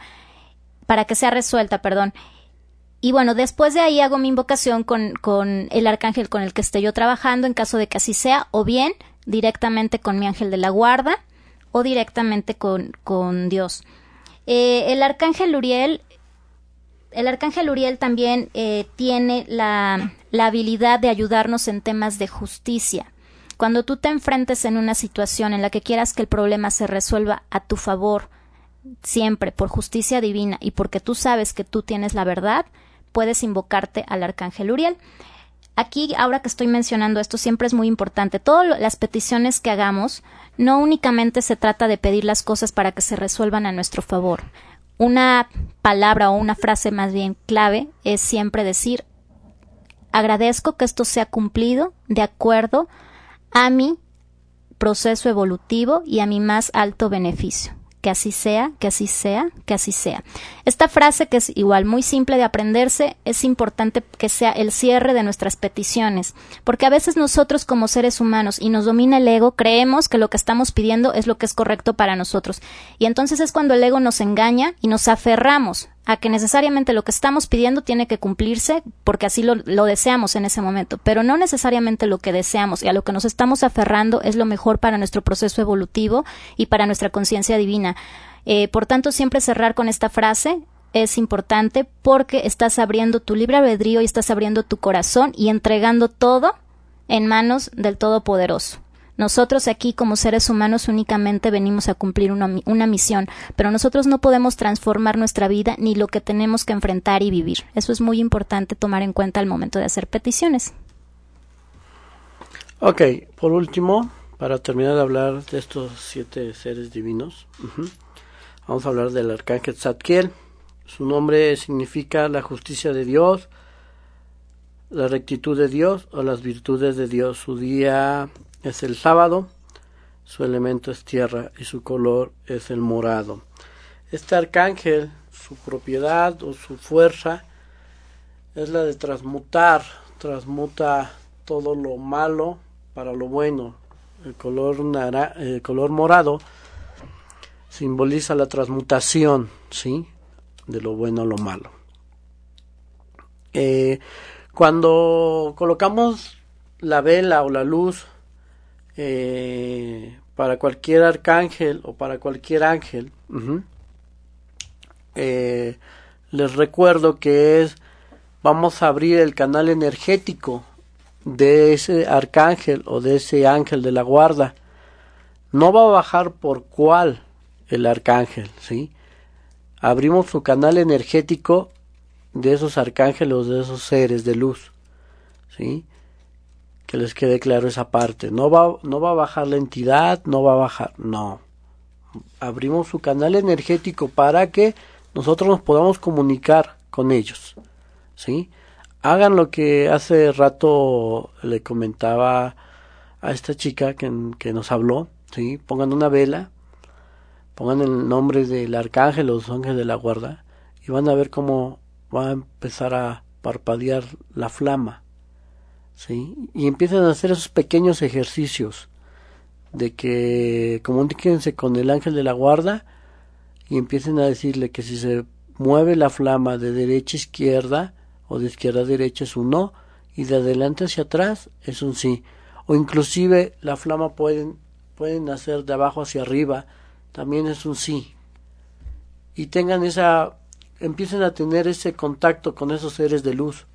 para que sea resuelta, perdón. Y bueno, después de ahí hago mi invocación con, con el arcángel con el que esté yo trabajando en caso de que así sea, o bien directamente con mi ángel de la guarda o directamente con, con Dios. Eh, el arcángel Uriel, el arcángel Uriel también eh, tiene la, la habilidad de ayudarnos en temas de justicia. Cuando tú te enfrentes en una situación en la que quieras que el problema se resuelva a tu favor, siempre por justicia divina y porque tú sabes que tú tienes la verdad, puedes invocarte al arcángel Uriel. Aquí, ahora que estoy mencionando esto, siempre es muy importante. Todas las peticiones que hagamos, no únicamente se trata de pedir las cosas para que se resuelvan a nuestro favor. Una palabra o una frase más bien clave es siempre decir agradezco que esto sea cumplido de acuerdo a mi proceso evolutivo y a mi más alto beneficio que así sea, que así sea, que así sea. Esta frase, que es igual muy simple de aprenderse, es importante que sea el cierre de nuestras peticiones, porque a veces nosotros como seres humanos y nos domina el ego, creemos que lo que estamos pidiendo es lo que es correcto para nosotros. Y entonces es cuando el ego nos engaña y nos aferramos a que necesariamente lo que estamos pidiendo tiene que cumplirse porque así lo, deseamos en ese momento, pero no necesariamente lo que deseamos y a lo que nos estamos aferrando es lo mejor para nuestro proceso evolutivo y para nuestra conciencia divina. Eh, por tanto, siempre cerrar con esta frase es importante porque estás abriendo tu libre albedrío y estás abriendo tu corazón y entregando todo en manos del Todopoderoso. Nosotros aquí como seres humanos únicamente venimos a cumplir una, misión, pero nosotros no podemos transformar nuestra vida ni lo que tenemos que enfrentar y vivir. Eso es muy importante tomar en cuenta al momento de hacer peticiones. Ok, por último, para terminar de hablar de estos siete seres divinos, vamos a hablar del arcángel Zadkiel. Su nombre significa la justicia de Dios, la rectitud de Dios o las virtudes de Dios. Su día es el sábado, su elemento es tierra y su color es el morado. Este arcángel, su propiedad o su fuerza es la de transmutar, transmuta todo lo malo para lo bueno. El color, nara, el color morado simboliza la transmutación, ¿sí? De lo bueno a lo malo. Eh, cuando colocamos la vela o la luz eh, para cualquier arcángel o para cualquier ángel, uh -huh. eh, les recuerdo que es, vamos a abrir el canal energético de ese arcángel o de ese ángel de la guarda. No va a bajar por cuál el arcángel, ¿sí? Abrimos su canal energético de esos arcángeles, de esos seres de luz, ¿sí? Que les quede claro esa parte. No va, no va a bajar la entidad, no va a bajar, no. Abrimos su canal energético para que nosotros nos podamos comunicar con ellos. ¿Sí? Hagan lo que hace rato le comentaba a esta chica que, que nos habló. ¿sí? Pongan una vela, pongan el nombre del arcángel o los ángeles de la guarda y van a ver cómo va a empezar a parpadear la flama. ¿Sí? Y empiezan a hacer esos pequeños ejercicios de que comuníquense con el ángel de la guarda y empiecen a decirle que si se mueve la flama de derecha a izquierda o de izquierda a derecha es un no y de adelante hacia atrás es un sí o inclusive la flama pueden pueden hacer de abajo hacia arriba también es un sí y tengan esa empiecen a tener ese contacto con esos seres de luz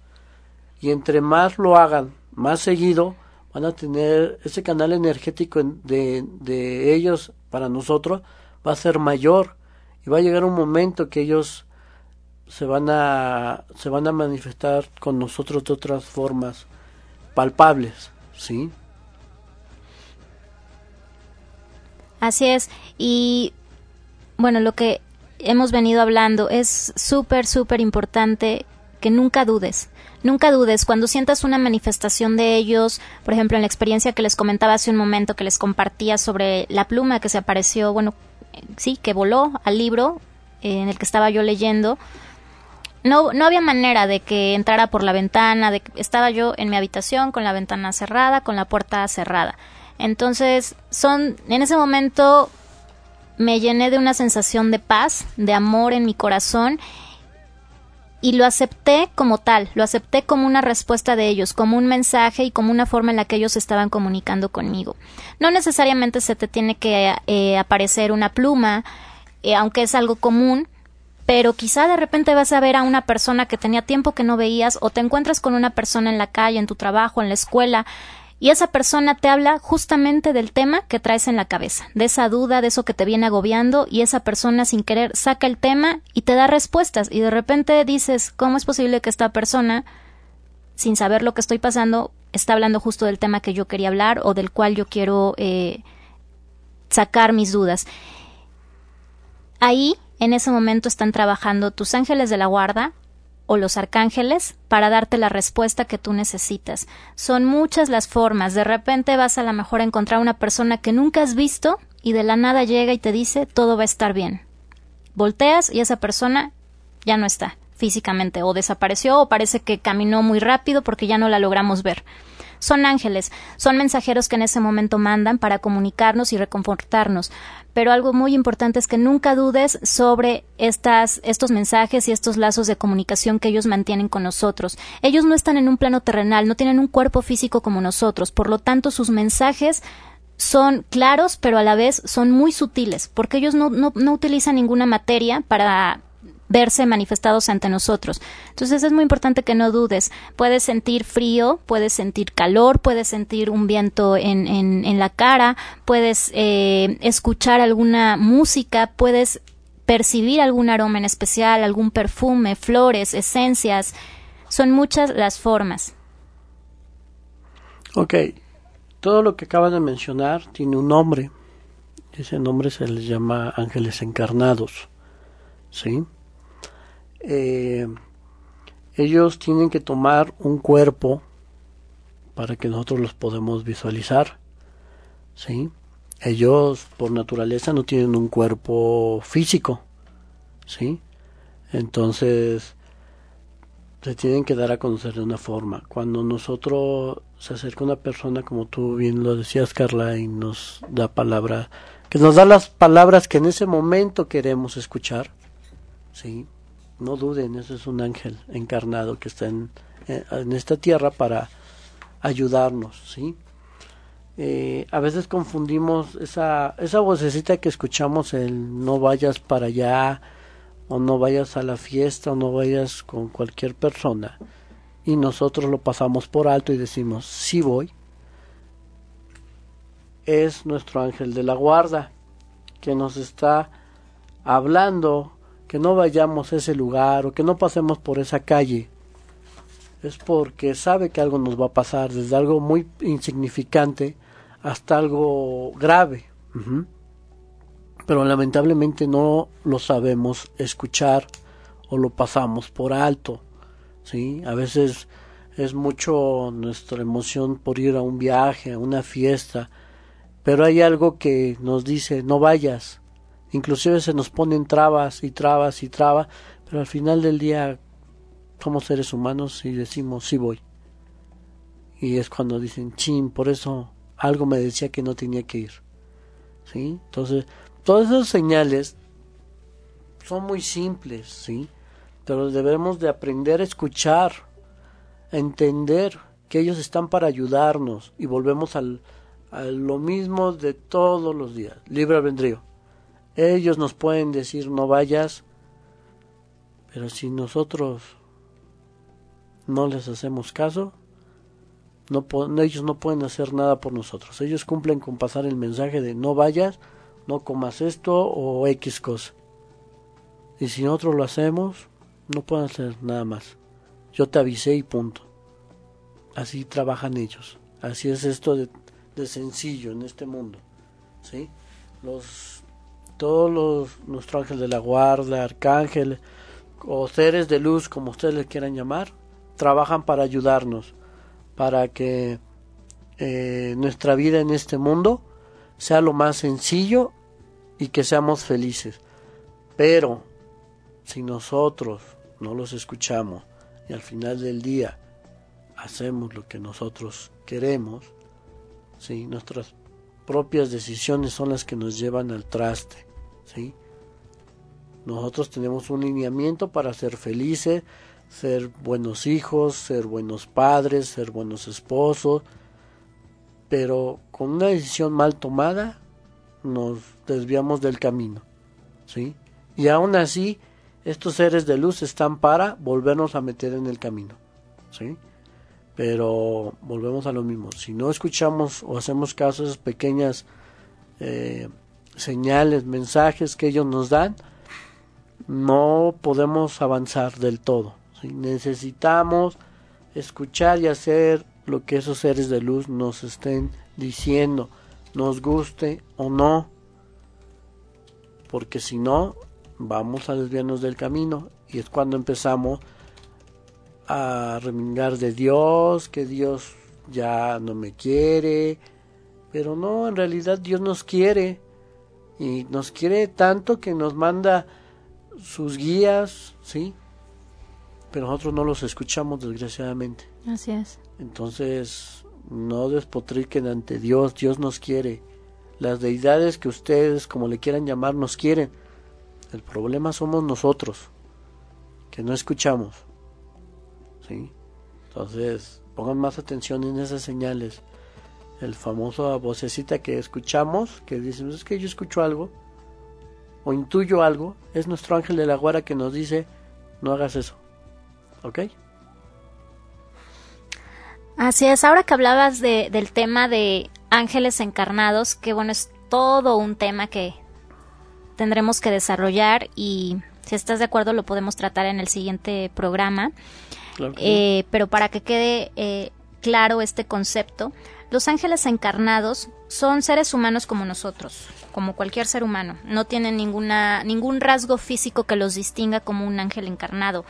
y entre más lo hagan más seguido van a tener ese canal energético de, de ellos para nosotros va a ser mayor y va a llegar un momento que ellos se van a se van a manifestar con nosotros de otras formas palpables, ¿sí? Así es. Y bueno, lo que hemos venido hablando es súper, súper importante nunca dudes. Nunca dudes, cuando sientas una manifestación de ellos, por ejemplo, en la experiencia que les comentaba hace un momento, que les compartía sobre la pluma que se apareció, bueno, sí, que voló al libro eh, en el que estaba yo leyendo, no, no había manera de que entrara por la ventana, de que estaba yo en mi habitación con la ventana cerrada, con la puerta cerrada. Entonces, son, en ese momento me llené de una sensación de paz, de amor en mi corazón y lo acepté como tal, lo acepté como una respuesta de ellos, como un mensaje y como una forma en la que ellos estaban comunicando conmigo. No necesariamente se te tiene que eh, aparecer una pluma, eh, aunque es algo común, pero quizá de repente vas a ver a una persona que tenía tiempo que no veías o te encuentras con una persona en la calle, en tu trabajo, en la escuela, y esa persona te habla justamente del tema que traes en la cabeza, de esa duda, de eso que te viene agobiando y esa persona sin querer saca el tema y te da respuestas y de repente dices, ¿cómo es posible que esta persona, sin saber lo que estoy pasando, está hablando justo del tema que yo quería hablar o del cual yo quiero eh, sacar mis dudas? Ahí, en ese momento, están trabajando tus ángeles de la guarda, o los arcángeles para darte la respuesta que tú necesitas. Son muchas las formas. De repente vas a lo mejor a encontrar una persona que nunca has visto y de la nada llega y te dice todo va a estar bien. Volteas y esa persona ya no está físicamente o desapareció o parece que caminó muy rápido porque ya no la logramos ver. Son ángeles, son mensajeros que en ese momento mandan para comunicarnos y reconfortarnos. Pero algo muy importante es que nunca dudes sobre estas, estos mensajes y estos lazos de comunicación que ellos mantienen con nosotros. Ellos no están en un plano terrenal, no tienen un cuerpo físico como nosotros, por lo tanto sus mensajes son claros, pero a la vez son muy sutiles, porque ellos no, utilizan ninguna materia para verse manifestados ante nosotros. Entonces es muy importante que no dudes. Puedes sentir frío, puedes sentir calor, puedes sentir un viento en, en, la cara, puedes eh, escuchar alguna música, puedes percibir algún aroma en especial, algún perfume, flores, esencias. Son muchas las formas. Ok, todo lo que acabas de mencionar tiene un nombre. Ese nombre se les llama ángeles encarnados. ¿Sí? Eh, ellos tienen que tomar un cuerpo para que nosotros los podemos visualizar. ¿sí? Ellos por naturaleza no tienen un cuerpo físico. ¿sí? Entonces se tienen que dar a conocer de una forma. Cuando nosotros se acerca una persona, como tú bien lo decías, Carla, y nos da palabra, que nos da las palabras que en ese momento queremos escuchar, ¿sí? No duden, ese es un ángel encarnado que está en, en esta tierra para ayudarnos, ¿sí? Eh, a veces confundimos esa, esa vocecita que escuchamos, el no vayas para allá, o no vayas a la fiesta, o no vayas con cualquier persona, y nosotros lo pasamos por alto y decimos, sí voy, es nuestro ángel de la guarda, que nos está hablando que no vayamos a ese lugar o que no pasemos por esa calle es porque sabe que algo nos va a pasar, desde algo muy insignificante hasta algo grave. Pero lamentablemente no lo sabemos escuchar o lo pasamos por alto. ¿sí? A veces es mucho nuestra emoción por ir a un viaje, a una fiesta, pero hay algo que nos dice no vayas, Inclusive se nos ponen trabas y trabas y trabas, pero al final del día somos seres humanos y decimos sí voy. Y es cuando dicen, chin, por eso algo me decía que no tenía que ir. ¿Sí? Entonces, todas esas señales son muy simples, ¿sí? Pero debemos de aprender a escuchar, a entender que ellos están para ayudarnos y volvemos al, a lo mismo de todos los días, libre albedrío. Ellos nos pueden decir no vayas, pero si nosotros no les hacemos caso, ellos no pueden hacer nada por nosotros. Ellos cumplen con pasar el mensaje de no vayas, no comas esto o X cosa. Y si nosotros lo hacemos, No pueden hacer nada más. Yo te avisé y punto. Así trabajan ellos. Así es esto de, de sencillo en este mundo. ¿Sí? Los todos los nuestros ángeles de la guarda, arcángeles o seres de luz, como ustedes les quieran llamar, trabajan para ayudarnos, para que eh, nuestra vida en este mundo sea lo más sencillo y que seamos felices. Pero si nosotros no los escuchamos y al final del día hacemos lo que nosotros queremos, si nuestras propias decisiones son las que nos llevan al traste, ¿sí? Nosotros tenemos un lineamiento para ser felices, ser buenos hijos, ser buenos padres, ser buenos esposos, pero con una decisión mal tomada nos desviamos del camino, ¿sí? Y aún así, estos seres de luz están para volvernos a meter en el camino, ¿sí? Pero volvemos a lo mismo, si no escuchamos o hacemos caso a esas pequeñas eh, señales, mensajes que ellos nos dan, no podemos avanzar del todo. Necesitamos escuchar y hacer lo que esos seres de luz nos estén diciendo, nos guste o no, porque si no, vamos a desviarnos del camino y es cuando empezamos a remingar de Dios, que Dios ya no me quiere, pero no, en realidad Dios nos quiere y nos quiere tanto que nos manda sus guías, ¿sí? Pero nosotros no los escuchamos desgraciadamente. Así es. Entonces, no despotriquen ante Dios, Dios nos quiere. Las deidades que ustedes, como le quieran llamar, nos quieren. El problema somos nosotros, que no escuchamos. ¿Sí? Entonces, pongan más atención en esas señales. El famoso vocecita que escuchamos, que dicen, es que yo escucho algo, o intuyo algo, es nuestro ángel de la guarda que nos dice, no hagas eso. ¿Ok? Así es, ahora que hablabas de, del tema de ángeles encarnados, que bueno, es todo un tema que tendremos que desarrollar y si estás de acuerdo lo podemos tratar en el siguiente programa. eh, pero para que quede eh, claro este concepto, los ángeles encarnados son seres humanos como nosotros, como cualquier ser humano. No tienen ninguna, ningún rasgo físico que los distinga como un ángel encarnado.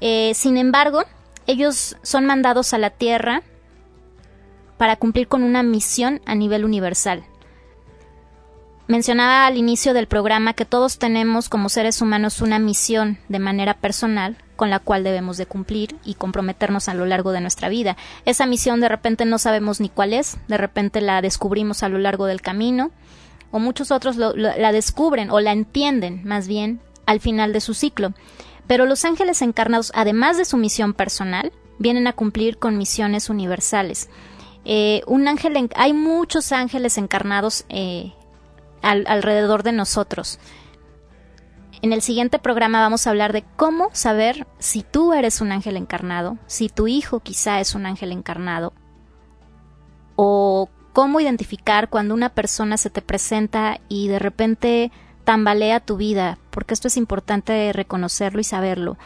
Eh, sin embargo, ellos son mandados a la Tierra para cumplir con una misión a nivel universal. Mencionaba al inicio del programa que todos tenemos como seres humanos una misión de manera personal con la cual debemos de cumplir y comprometernos a lo largo de nuestra vida. Esa misión de repente no sabemos ni cuál es, de repente la descubrimos a lo largo del camino, o muchos otros la descubren o la entienden más bien al final de su ciclo. Pero los ángeles encarnados, además de su misión personal, vienen a cumplir con misiones universales. Eh, un ángel, hay muchos ángeles encarnados eh, alrededor de nosotros. En el siguiente programa vamos a hablar de cómo saber si tú eres un ángel encarnado, si tu hijo quizá es un ángel encarnado, o cómo identificar cuando una persona se te presenta y de repente tambalea tu vida, porque esto es importante reconocerlo y saberlo.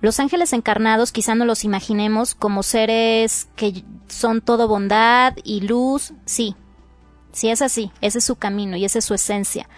Los ángeles encarnados quizá no los imaginemos como seres que son todo bondad y luz, sí, sí es así, ese es su camino y esa es su esencia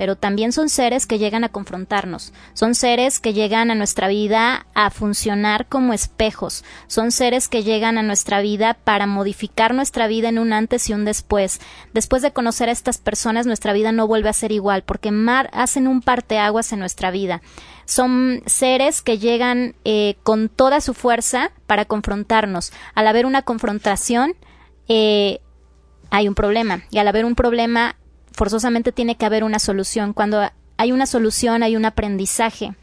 pero también son seres que llegan a confrontarnos, son seres que llegan a nuestra vida a funcionar como espejos, son seres que llegan a nuestra vida para modificar nuestra vida en un antes y un después. Después de conocer a estas personas, nuestra vida no vuelve a ser igual, porque mar hacen un parteaguas en nuestra vida. Son seres que llegan eh, con toda su fuerza para confrontarnos. Al haber una confrontación, eh, hay un problema. Y al haber un problema, forzosamente tiene que haber una solución. Cuando hay una solución hay un aprendizaje.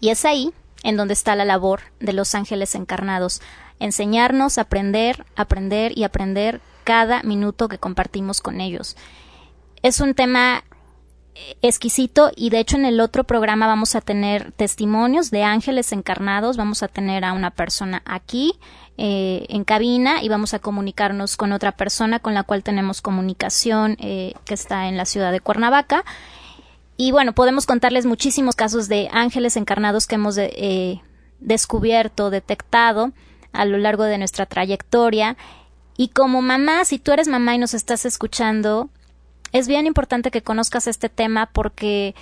Y es ahí en donde está la labor de los ángeles encarnados. Enseñarnos, aprender, aprender y aprender cada minuto que compartimos con ellos. Es un tema exquisito. Y de hecho en el otro programa vamos a tener testimonios de ángeles encarnados, vamos a tener a una persona aquí eh, en cabina y vamos a comunicarnos con otra persona con la cual tenemos comunicación eh, que está en la ciudad de Cuernavaca. Y bueno, podemos contarles muchísimos casos de ángeles encarnados que hemos eh, descubierto, detectado a lo largo de nuestra trayectoria. Y como mamá, si tú eres mamá y nos estás escuchando, es bien importante que conozcas este tema porque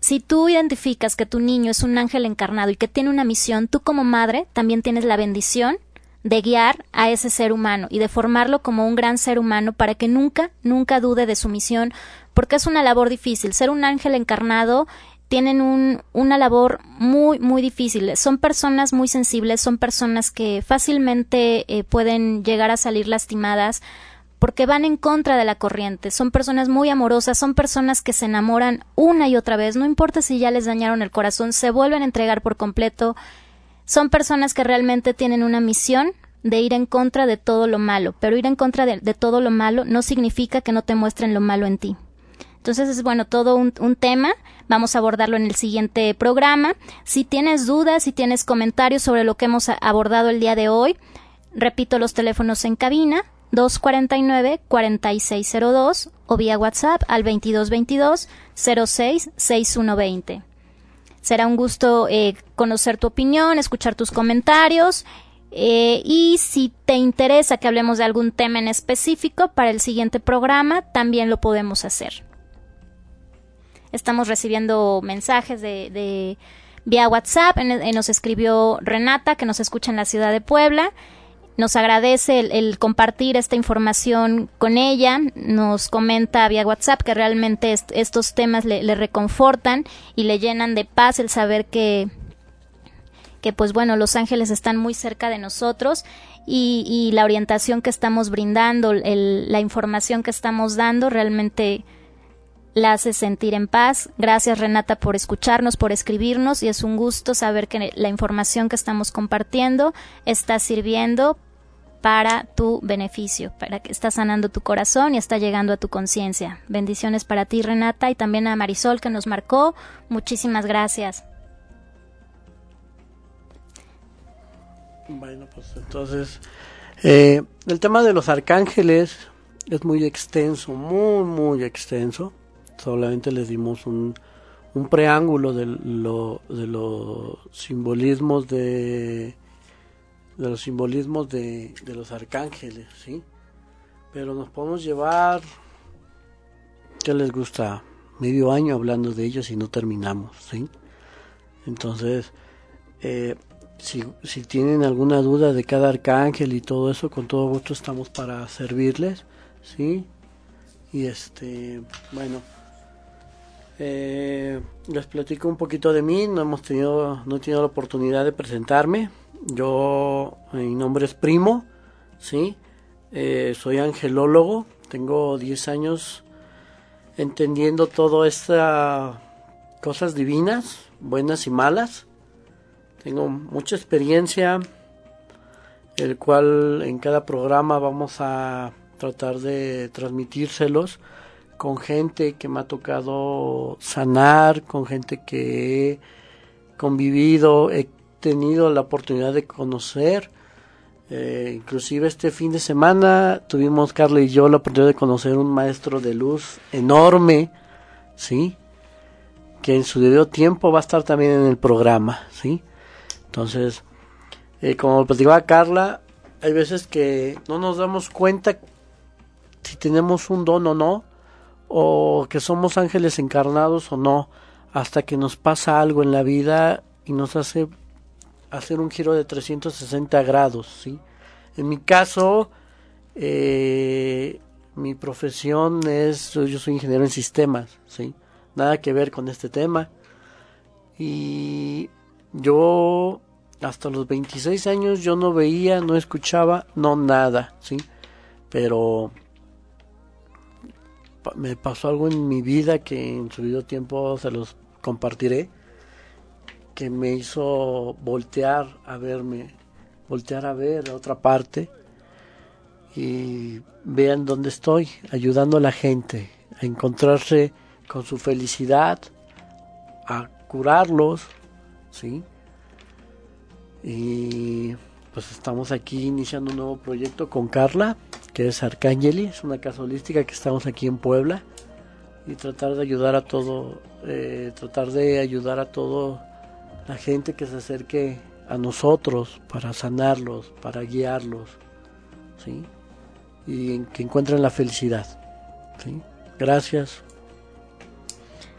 si tú identificas que tu niño es un ángel encarnado y que tiene una misión, tú como madre también tienes la bendición de guiar a ese ser humano y de formarlo como un gran ser humano para que nunca, nunca dude de su misión, porque es una labor difícil. Ser un ángel encarnado tienen un, una labor muy, muy difícil. Son personas muy sensibles, son personas que fácilmente eh, pueden llegar a salir lastimadas porque van en contra de la corriente. Son personas muy amorosas, son personas que se enamoran una y otra vez, no importa si ya les dañaron el corazón, se vuelven a entregar por completo. Son personas que realmente tienen una misión de ir en contra de todo lo malo, pero ir en contra de, todo lo malo no significa que no te muestren lo malo en ti. Entonces es bueno todo un, tema. Vamos a abordarlo en el siguiente programa. Si tienes dudas, si tienes comentarios sobre lo que hemos abordado el día de hoy, repito los teléfonos en cabina 249-4602 o vía WhatsApp al 2222 066120. Será un gusto eh, conocer tu opinión, escuchar tus comentarios eh, y si te interesa que hablemos de algún tema en específico para el siguiente programa, también lo podemos hacer. Estamos recibiendo mensajes de, vía WhatsApp. nos escribió Renata, que nos escucha en la ciudad de Puebla. Nos agradece el, compartir esta información con ella. Nos comenta vía WhatsApp que realmente estos temas le, reconfortan y le llenan de paz el saber que, que pues bueno, los ángeles están muy cerca de nosotros y, la orientación que estamos brindando, la información que estamos dando realmente la hace sentir en paz. Gracias Renata por escucharnos, por escribirnos y es un gusto saber que la información que estamos compartiendo está sirviendo para tu beneficio, para que está sanando tu corazón y está llegando a tu conciencia. Bendiciones para ti Renata y también a Marisol que nos marcó. Muchísimas gracias. Bueno, pues entonces eh, el tema de los arcángeles es muy extenso, muy, muy extenso solamente les dimos un, un preámbulo de, lo, de los simbolismos de de los simbolismos de, de los arcángeles, ¿sí? Pero nos podemos llevar, ¿qué les gusta? Medio año hablando de ellos y no terminamos, ¿sí? Entonces, eh, si, si tienen alguna duda de cada arcángel y todo eso, con todo gusto estamos para servirles, ¿sí? Y este, bueno, eh, les platico un poquito de mí, no hemos tenido, no he tenido la oportunidad de presentarme. Yo, mi nombre es Primo, sí, eh, soy angelólogo, tengo 10 años entendiendo todo estas cosas divinas, buenas y malas. Tengo mucha experiencia, el cual en cada programa vamos a tratar de transmitírselos con gente que me ha tocado sanar, con gente que he convivido, he tenido la oportunidad de conocer. Eh, inclusive este fin de semana tuvimos Carla y yo la oportunidad de conocer un maestro de luz enorme, ¿sí? Que en su debido tiempo va a estar también en el programa, ¿sí? Entonces, eh, como platicaba Carla, hay veces que no nos damos cuenta si tenemos un don o no, o que somos ángeles encarnados o no, hasta que nos pasa algo en la vida y nos hace hacer un giro de 360 grados, ¿sí? En mi caso, eh, mi profesión es, yo soy ingeniero en sistemas, ¿sí? Nada que ver con este tema. Y yo, hasta los 26 años, yo no veía, no escuchaba, no nada, ¿sí? Pero me pasó algo en mi vida que en su debido tiempo se los compartiré, que me hizo voltear a verme, voltear a ver a otra parte y vean dónde estoy, ayudando a la gente a encontrarse con su felicidad, a curarlos, ¿sí? Y pues estamos aquí iniciando un nuevo proyecto con Carla que es Arcángeli, es una casa holística que estamos aquí en Puebla, y tratar de ayudar a todo, eh, tratar de ayudar a todo la gente que se acerque a nosotros para sanarlos, para guiarlos, ¿sí? Y que encuentren la felicidad, ¿sí? Gracias.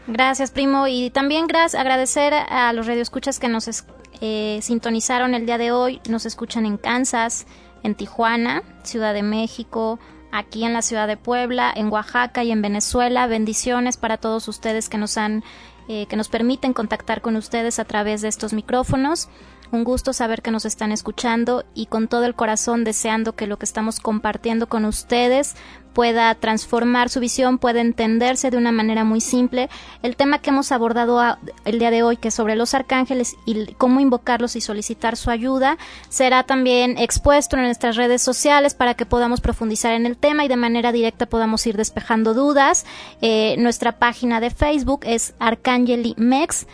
Gracias, primo. Y también gracias, agradecer a los radioescuchas que nos eh, sintonizaron el día de hoy. Nos escuchan en Kansas, en Tijuana, Ciudad de México, aquí en la ciudad de Puebla, en Oaxaca y en Venezuela. Bendiciones para todos ustedes que nos han, eh, que nos permiten contactar con ustedes a través de estos micrófonos. Un gusto saber que nos están escuchando y con todo el corazón deseando que lo que estamos compartiendo con ustedes pueda transformar su visión, pueda entenderse de una manera muy simple. El tema que hemos abordado el día de hoy, que es sobre los arcángeles y cómo invocarlos y solicitar su ayuda, será también expuesto en nuestras redes sociales para que podamos profundizar en el tema y de manera directa podamos ir despejando dudas. Eh, nuestra página de Facebook es Arcangeli Mex.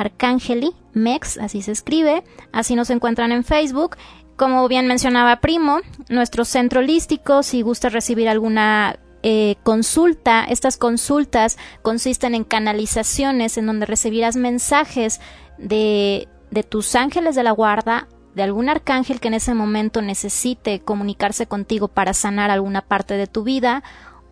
Arcangeli Mex, así se escribe, así nos encuentran en Facebook. Como bien mencionaba Primo, nuestro centro holístico, si gusta recibir alguna eh, consulta, estas consultas consisten en canalizaciones en donde recibirás mensajes de, de tus ángeles de la guarda, de algún arcángel que en ese momento necesite comunicarse contigo para sanar alguna parte de tu vida,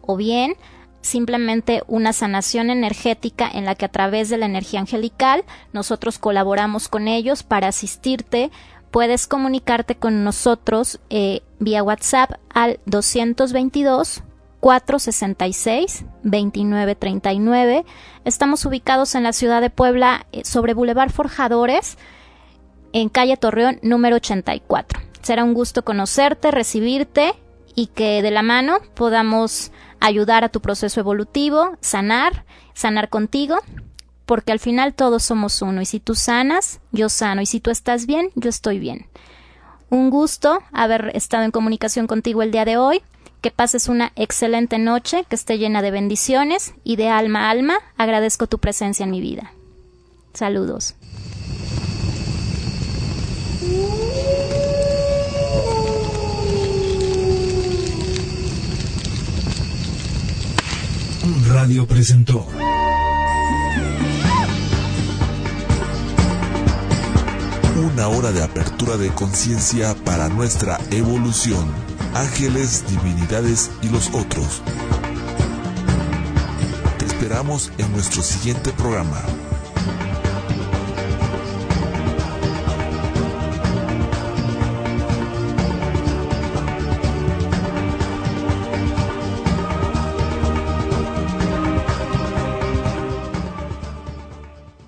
o bien simplemente una sanación energética en la que a través de la energía angelical nosotros colaboramos con ellos para asistirte puedes comunicarte con nosotros eh, vía WhatsApp al 222 466 2939. Estamos ubicados en la ciudad de Puebla eh, sobre Boulevard Forjadores en calle Torreón número 84. Será un gusto conocerte, recibirte y que de la mano podamos ayudar a tu proceso evolutivo, sanar, sanar contigo porque al final todos somos uno y si tú sanas, yo sano y si tú estás bien, yo estoy bien. Un gusto haber estado en comunicación contigo el día de hoy. Que pases una excelente noche, que esté llena de bendiciones y de alma a alma agradezco tu presencia en mi vida. Saludos. Radio presentó. una hora de apertura de conciencia para nuestra evolución. Ángeles, divinidades y los otros. Te esperamos en nuestro siguiente programa.